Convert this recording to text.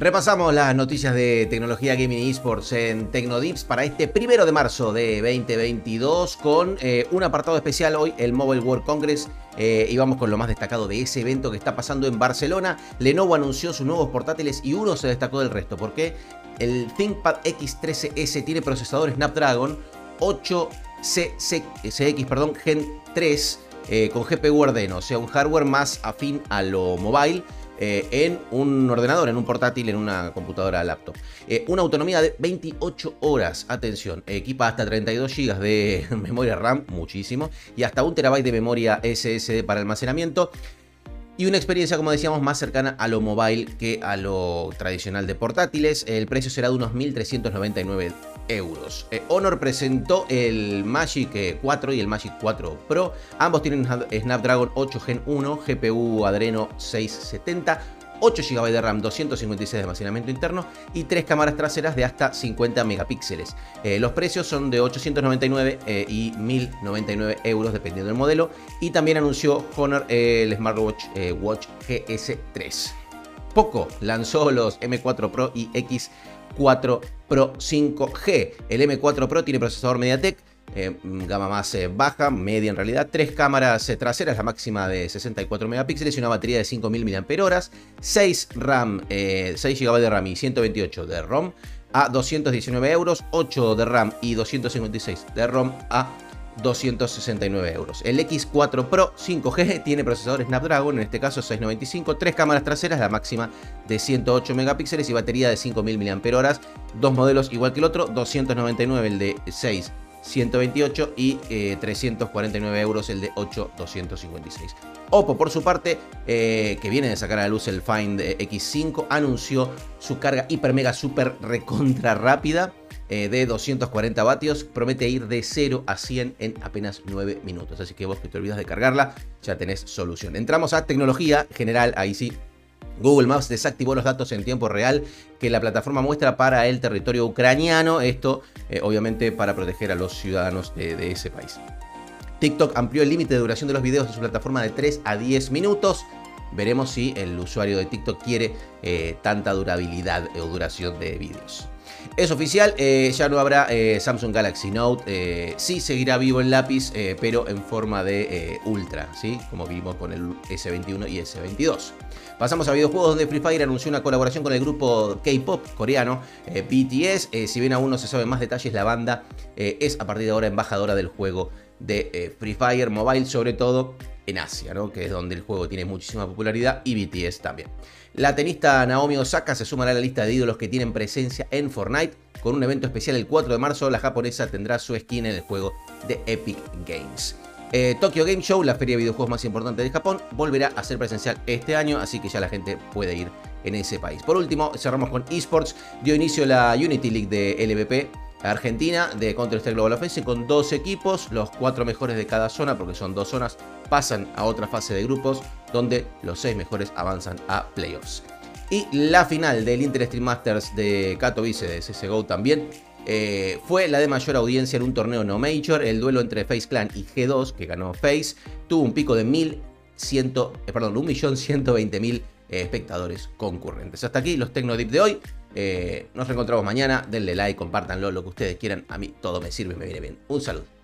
Repasamos las noticias de tecnología gaming y esports en Tecnodips para este primero de marzo de 2022 con eh, un apartado especial hoy, el Mobile World Congress. Eh, y vamos con lo más destacado de ese evento que está pasando en Barcelona. Lenovo anunció sus nuevos portátiles y uno se destacó del resto porque el ThinkPad X13S tiene procesador Snapdragon 8CX perdón, Gen 3 eh, con GPU Adreno, o sea, un hardware más afín a lo mobile eh, en un ordenador, en un portátil, en una computadora laptop. Eh, una autonomía de 28 horas, atención, equipa hasta 32 GB de memoria RAM, muchísimo, y hasta un terabyte de memoria SSD para almacenamiento y una experiencia, como decíamos, más cercana a lo mobile que a lo tradicional de portátiles. El precio será de unos 1.399 Eh, Honor presentó el Magic 4 eh, y el Magic 4 Pro. Ambos tienen Snapdragon 8 Gen 1, GPU Adreno 670 8 GB de RAM, 256 de almacenamiento interno y 3 cámaras traseras de hasta 50 megapíxeles. Eh, los precios son de 899 eh, y 1099 euros dependiendo del modelo. Y también anunció Honor el Smartwatch Watch GS3. Poco lanzó los M4 Pro y X4 Pro 5G. El M4 Pro tiene procesador MediaTek eh, gama más eh, baja, media en realidad, tres cámaras eh, traseras, la máxima de 64 megapíxeles y una batería de 5000 mAh, 6 RAM, 6 GB de RAM y 128 de ROM a 219 euros, 8 de RAM y 256 de ROM a 269 euros. El X4 Pro 5G tiene procesador Snapdragon, en este caso 695, tres cámaras traseras, la máxima de 108 megapíxeles y batería de 5000 mAh, dos modelos igual que el otro, 299 el de 6 128 y 349 eh, euros el de 8256. Oppo, por su parte, eh, que viene de sacar a la luz el Find X5, anunció su carga hiper mega super recontra rápida eh, de 240 vatios. Promete ir de 0 a 100 en apenas 9 minutos. Así que vos que te olvidas de cargarla, ya tenés solución. Entramos a tecnología general, ahí sí Google Maps desactivó los datos en tiempo real que la plataforma muestra para el territorio ucraniano, esto eh, obviamente para proteger a los ciudadanos de, ese país. TikTok amplió el límite de duración de los videos de su plataforma de 3 a 10 minutos. Veremos si el usuario de TikTok quiere eh, tanta durabilidad o duración de vídeos. Es oficial, eh, ya no habrá Samsung Galaxy Note. sí seguirá vivo el lápiz, pero en forma de Ultra, ¿sí? como vimos con el S21 y S22. Pasamos a videojuegos donde Free Fire anunció una colaboración con el grupo K-pop coreano eh, BTS. Eh, si bien aún no se saben más detalles, la banda eh, es a partir de ahora embajadora del juego de Free Fire Mobile, sobre todo en Asia, ¿no? que es donde el juego tiene muchísima popularidad, y BTS también. La tenista Naomi Osaka se sumará a la lista de ídolos que tienen presencia en Fortnite. Con un evento especial el 4 de marzo, la japonesa tendrá su skin en el juego de Epic Games. Eh, Tokyo Game Show, la feria de videojuegos más importante de Japón, volverá a ser presencial este año, así que ya la gente puede ir en ese país. Por último, cerramos con esports. Dio inicio la Unity League de LVP Argentina de Counter-Strike Global Offensive con dos equipos, los cuatro mejores de cada zona, porque son dos zonas, pasan a otra fase de grupos donde los seis mejores avanzan a playoffs. Y la final del Inter Stream Masters de Katowice de CSGO también eh, fue la de mayor audiencia en un torneo no major. El duelo entre Face Clan y G2, que ganó Face, tuvo un pico de 1.100, eh, 1.120.000 eh, espectadores concurrentes. Hasta aquí los Tecnodip de hoy. Nos reencontramos mañana. Denle like, compártanlo, lo que ustedes quieran. A mí todo me sirve, me viene bien. Un saludo.